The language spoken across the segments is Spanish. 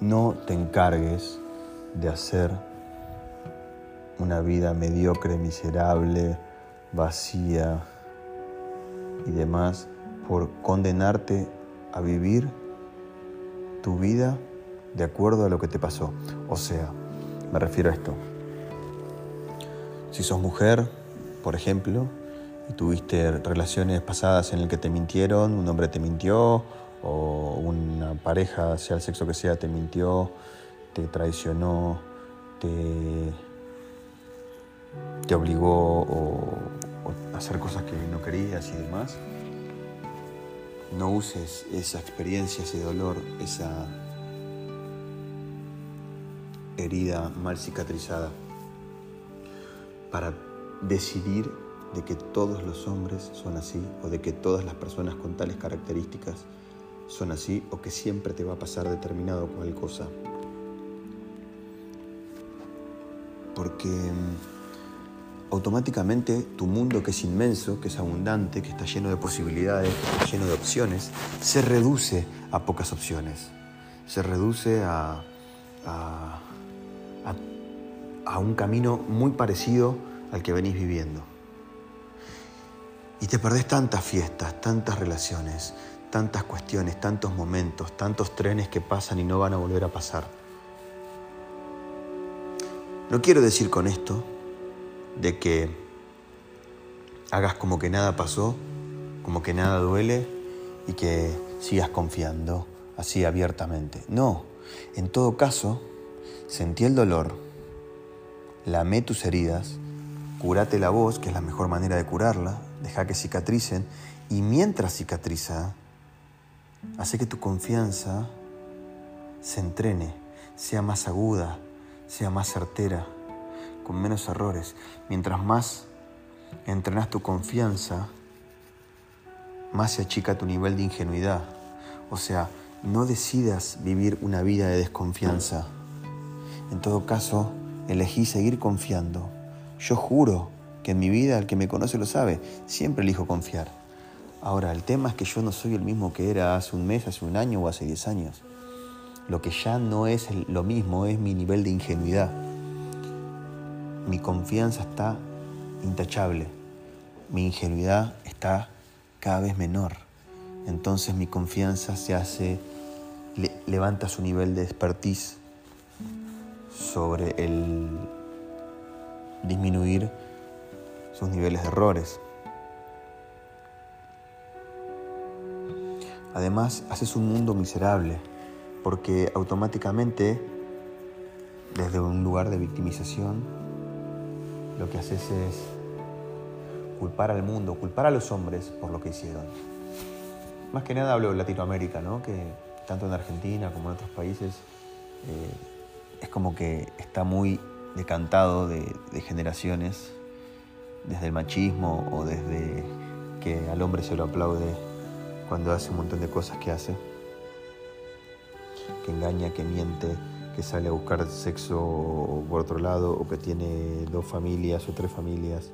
no te encargues de hacer una vida mediocre, miserable, vacía y demás por condenarte a vivir tu vida de acuerdo a lo que te pasó. O sea, me refiero a esto. Si sos mujer, por ejemplo, y tuviste relaciones pasadas en las que te mintieron, un hombre te mintió, o una pareja, sea el sexo que sea, te mintió, te traicionó, te, te obligó a hacer cosas que no querías y demás, no uses esa experiencia, ese dolor, esa herida mal cicatrizada para decidir de que todos los hombres son así o de que todas las personas con tales características son así o que siempre te va a pasar determinado cual cosa. Porque mm, automáticamente tu mundo que es inmenso, que es abundante, que está lleno de posibilidades, que está lleno de opciones, se reduce a pocas opciones. Se reduce a, a, a un camino muy parecido al que venís viviendo. Y te perdés tantas fiestas, tantas relaciones, tantas cuestiones, tantos momentos, tantos trenes que pasan y no van a volver a pasar. No quiero decir con esto de que hagas como que nada pasó, como que nada duele y que sigas confiando así abiertamente. No, en todo caso, sentí el dolor, lamé tus heridas, curate la voz, que es la mejor manera de curarla, deja que cicatricen y mientras cicatriza, hace que tu confianza se entrene, sea más aguda, sea más certera, con menos errores. Mientras más entrenas tu confianza, más se achica tu nivel de ingenuidad. O sea, no decidas vivir una vida de desconfianza. En todo caso, elegí seguir confiando. Yo juro que en mi vida, el que me conoce lo sabe, siempre elijo confiar. Ahora, el tema es que yo no soy el mismo que era hace un mes, hace un año o hace diez años. Lo que ya no es lo mismo es mi nivel de ingenuidad. Mi confianza está intachable. Mi ingenuidad está cada vez menor. Entonces mi confianza se hace, levanta su nivel de expertise sobre el disminuir sus niveles de errores. Además, haces un mundo miserable, porque automáticamente, desde un lugar de victimización, lo que haces es culpar al mundo, culpar a los hombres por lo que hicieron. Más que nada hablo de Latinoamérica, ¿no? que tanto en Argentina como en otros países eh, es como que está muy decantado de generaciones desde el machismo o desde que al hombre se lo aplaude cuando hace un montón de cosas que hace, que engaña, que miente, que sale a buscar sexo por otro lado o que tiene dos familias o tres familias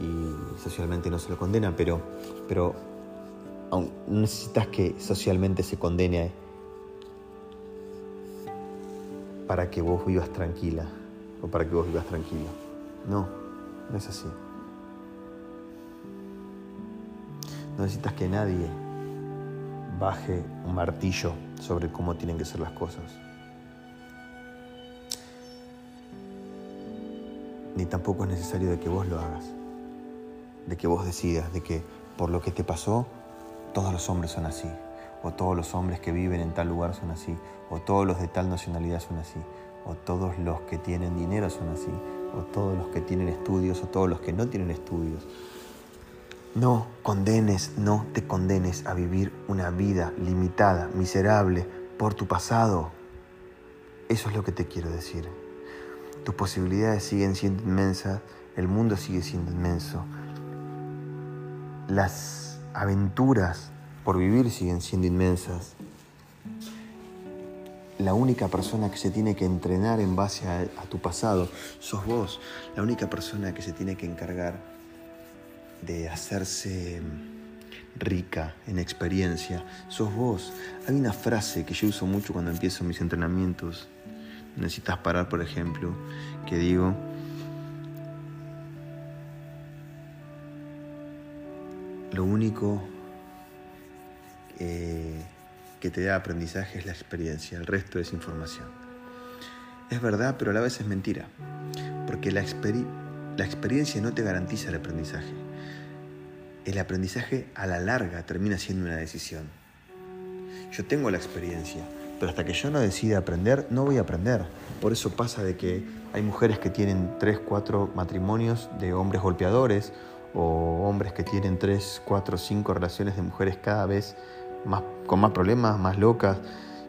y socialmente no se lo condena, pero, pero no necesitas que socialmente se condene para que vos vivas tranquila o para que vos vivas tranquilo. No. No es así. No necesitas que nadie baje un martillo sobre cómo tienen que ser las cosas. Ni tampoco es necesario de que vos lo hagas, de que vos decidas, de que por lo que te pasó, todos los hombres son así, o todos los hombres que viven en tal lugar son así, o todos los de tal nacionalidad son así, o todos los que tienen dinero son así, o todos los que tienen estudios, o todos los que no tienen estudios. No condenes, no te condenes a vivir una vida limitada, miserable, por tu pasado. Eso es lo que te quiero decir. Tus posibilidades siguen siendo inmensas, el mundo sigue siendo inmenso. Las aventuras por vivir siguen siendo inmensas la única persona que se tiene que entrenar en base a, tu pasado sos vos. La única persona que se tiene que encargar de hacerse, rica en experiencia, sos vos. Hay una frase que yo uso mucho cuando empiezo mis entrenamientos. Necesitas parar, por ejemplo, que digo, lo único eh, que te da aprendizaje es la experiencia, el resto es información. Es verdad, pero a la vez es mentira, porque la, la experiencia no te garantiza el aprendizaje. El aprendizaje a la larga termina siendo una decisión. Yo tengo la experiencia, pero hasta que yo no decida aprender, no voy a aprender. Por eso pasa de que hay mujeres que tienen 3, 4 matrimonios de hombres golpeadores o hombres que tienen 3, 4, 5 relaciones de mujeres cada vez más, con más problemas, más locas,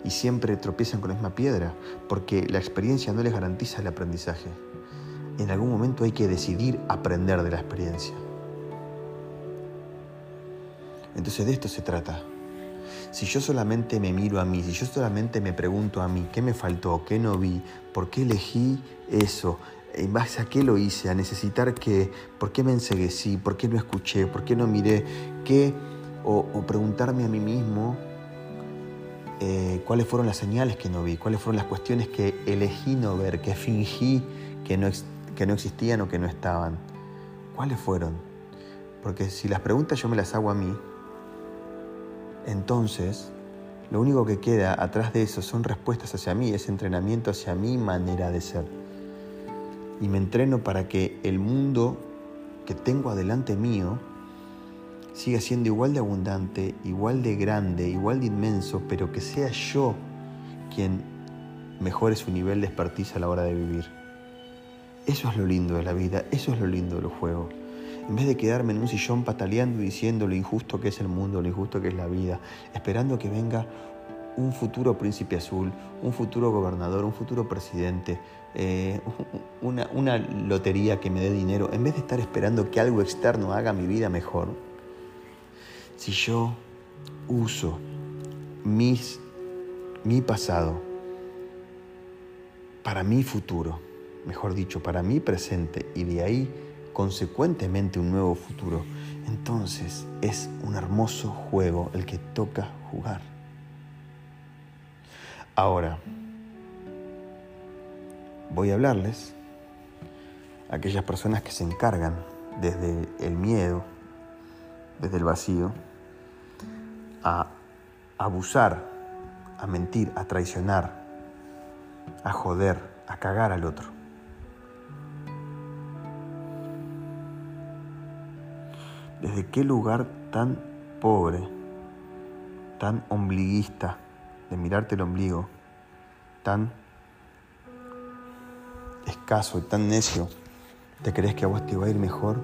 y siempre tropiezan con la misma piedra, porque la experiencia no les garantiza el aprendizaje. En algún momento hay que decidir aprender de la experiencia. Entonces de esto se trata. Si yo solamente me miro a mí, si yo solamente me pregunto a mí, ¿qué me faltó? ¿Qué no vi? ¿Por qué elegí eso? ¿En base a qué lo hice? ¿A necesitar qué? ¿Por qué me enseguecí? ¿Por qué no escuché? ¿Por qué no miré? ¿Qué o, preguntarme a mí mismo eh, cuáles fueron las señales que no vi, cuáles fueron las cuestiones que elegí no ver, que fingí que no, que no existían o que no estaban. ¿Cuáles fueron? Porque si las preguntas yo me las hago a mí, entonces lo único que queda atrás de eso son respuestas hacia mí, es entrenamiento hacia mi manera de ser. Y me entreno para que el mundo que tengo adelante mío siga siendo igual de abundante, igual de grande, igual de inmenso, pero que sea yo quien mejore su nivel de expertise a la hora de vivir. Eso es lo lindo de la vida, eso es lo lindo de los juegos. En vez de quedarme en un sillón pataleando y diciendo lo injusto que es el mundo, lo injusto que es la vida, esperando que venga un futuro príncipe azul, un futuro gobernador, un futuro presidente, eh, una, lotería que me dé dinero, en vez de estar esperando que algo externo haga mi vida mejor, si yo uso mi pasado para mi futuro, mejor dicho, para mi presente y de ahí consecuentemente un nuevo futuro, entonces es un hermoso juego el que toca jugar. Ahora, voy a hablarles a aquellas personas que se encargan desde el miedo, desde el vacío, a abusar, a mentir, a traicionar, a joder, a cagar al otro. ¿Desde qué lugar tan pobre, tan ombliguista, de mirarte el ombligo, tan escaso y tan necio, te crees que a vos te va a ir mejor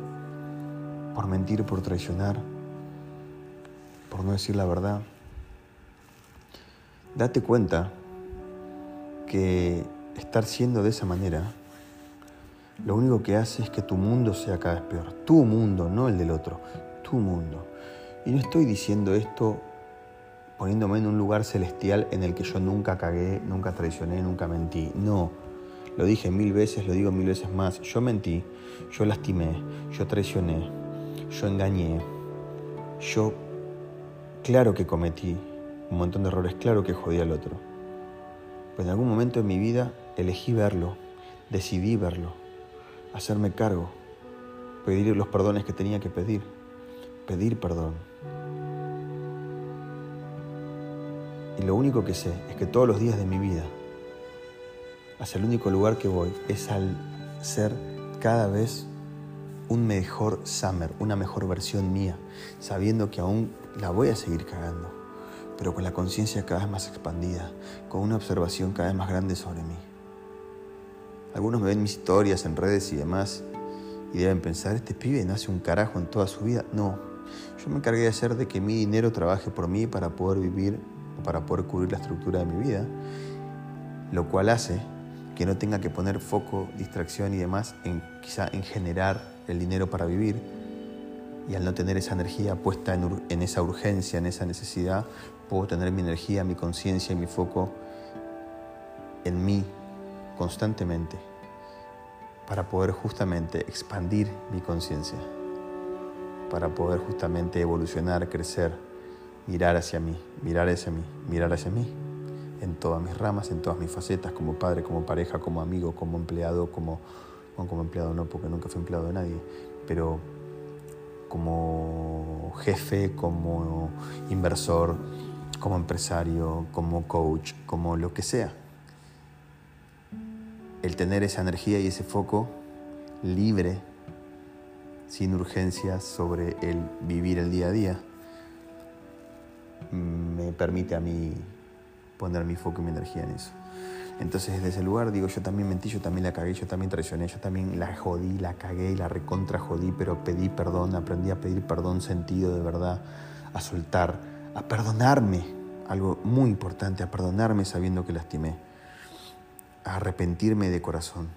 por mentir, por traicionar, por no decir la verdad. Date cuenta que estar siendo de esa manera lo único que hace es que tu mundo sea cada vez peor. Tu mundo, no el del otro. Tu mundo. Y no estoy diciendo esto poniéndome en un lugar celestial en el que yo nunca cagué, nunca traicioné, nunca mentí. No. Lo dije mil veces, lo digo mil veces más. Yo mentí, yo lastimé, yo traicioné, yo engañé, yo Claro que cometí un montón de errores, claro que jodí al otro. Pero en algún momento en mi vida elegí verlo, decidí verlo, hacerme cargo, pedir los perdones que tenía que pedir, pedir perdón. Y lo único que sé es que todos los días de mi vida, hacia el único lugar que voy, es al ser cada vez un mejor Summer, una mejor versión mía, sabiendo que aún la voy a seguir cagando, pero con la conciencia cada vez más expandida, con una observación cada vez más grande sobre mí. Algunos me ven mis historias en redes y demás y deben pensar, este pibe no hace un carajo en toda su vida. No, yo me encargué de hacer de que mi dinero trabaje por mí para poder vivir para poder cubrir la estructura de mi vida, lo cual hace que no tenga que poner foco, distracción y demás en quizá en generar el dinero para vivir, y al no tener esa energía puesta en, esa urgencia, en esa necesidad, puedo tener mi energía, mi conciencia y mi foco en mí constantemente para poder justamente expandir mi conciencia. para poder justamente evolucionar, crecer, mirar hacia mí, mirar hacia mí, mirar hacia mí, en todas mis ramas, en todas mis facetas, como padre, como pareja, como amigo, como empleado, como, como empleado no, porque nunca fui empleado de nadie, pero como jefe, como inversor, como empresario, como coach, como lo que sea. El tener esa energía y ese foco libre, sin urgencias sobre el vivir el día a día, me permite a mí poner mi foco y mi energía en eso. Entonces desde ese lugar digo, yo también mentí, yo también la cagué, yo también traicioné, yo también la jodí, la cagué, la recontra jodí, pero pedí perdón, aprendí a pedir perdón sentido de verdad, a soltar, a perdonarme, algo muy importante, a perdonarme sabiendo que lastimé, arrepentirme de corazón,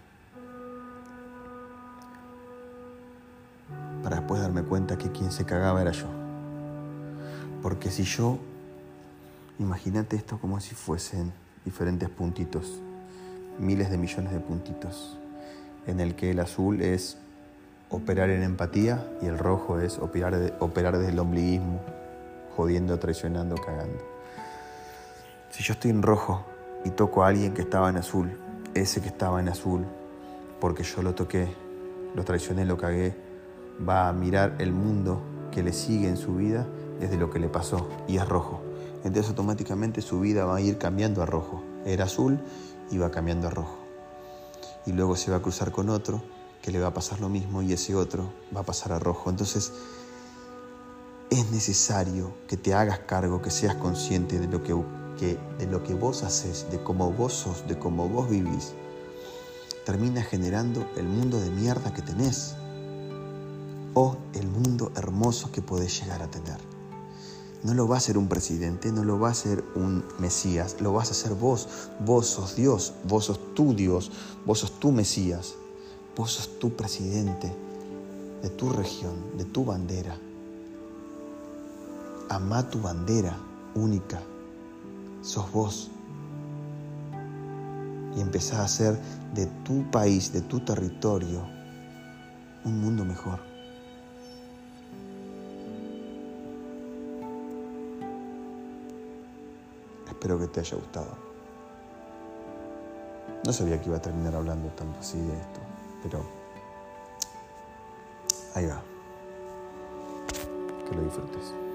para después darme cuenta que quien se cagaba era yo. Porque si yo, imagínate esto como si fuesen diferentes puntitos, miles de millones de puntitos, en el que el azul es operar en empatía y el rojo es operar, operar desde el ombliguismo, jodiendo, traicionando, cagando. Si yo estoy en rojo y toco a alguien que estaba en azul, ese que estaba en azul, porque yo lo toqué, lo traicioné, lo cagué, va a mirar el mundo que le sigue en su vida desde lo que le pasó y es rojo entonces automáticamente su vida va a ir cambiando a rojo. Era azul y va cambiando a rojo. Y luego se va a cruzar con otro que le va a pasar lo mismo y ese otro va a pasar a rojo. Entonces es necesario que te hagas cargo, que seas consciente de lo que, de lo que vos haces, de cómo vos sos, de cómo vos vivís. Termina generando el mundo de mierda que tenés o el mundo hermoso que podés llegar a tener. No lo va a hacer un presidente, no lo va a hacer un Mesías, lo vas a hacer vos. Vos sos Dios, vos sos tu Dios, vos sos tu Mesías, vos sos tu presidente de tu región, de tu bandera. Amá tu bandera única, sos vos. Y empezá a hacer de tu país, de tu territorio, un mundo mejor. Espero que te haya gustado. No sabía que iba a terminar hablando tanto así de esto, pero ahí va. Que lo disfrutes.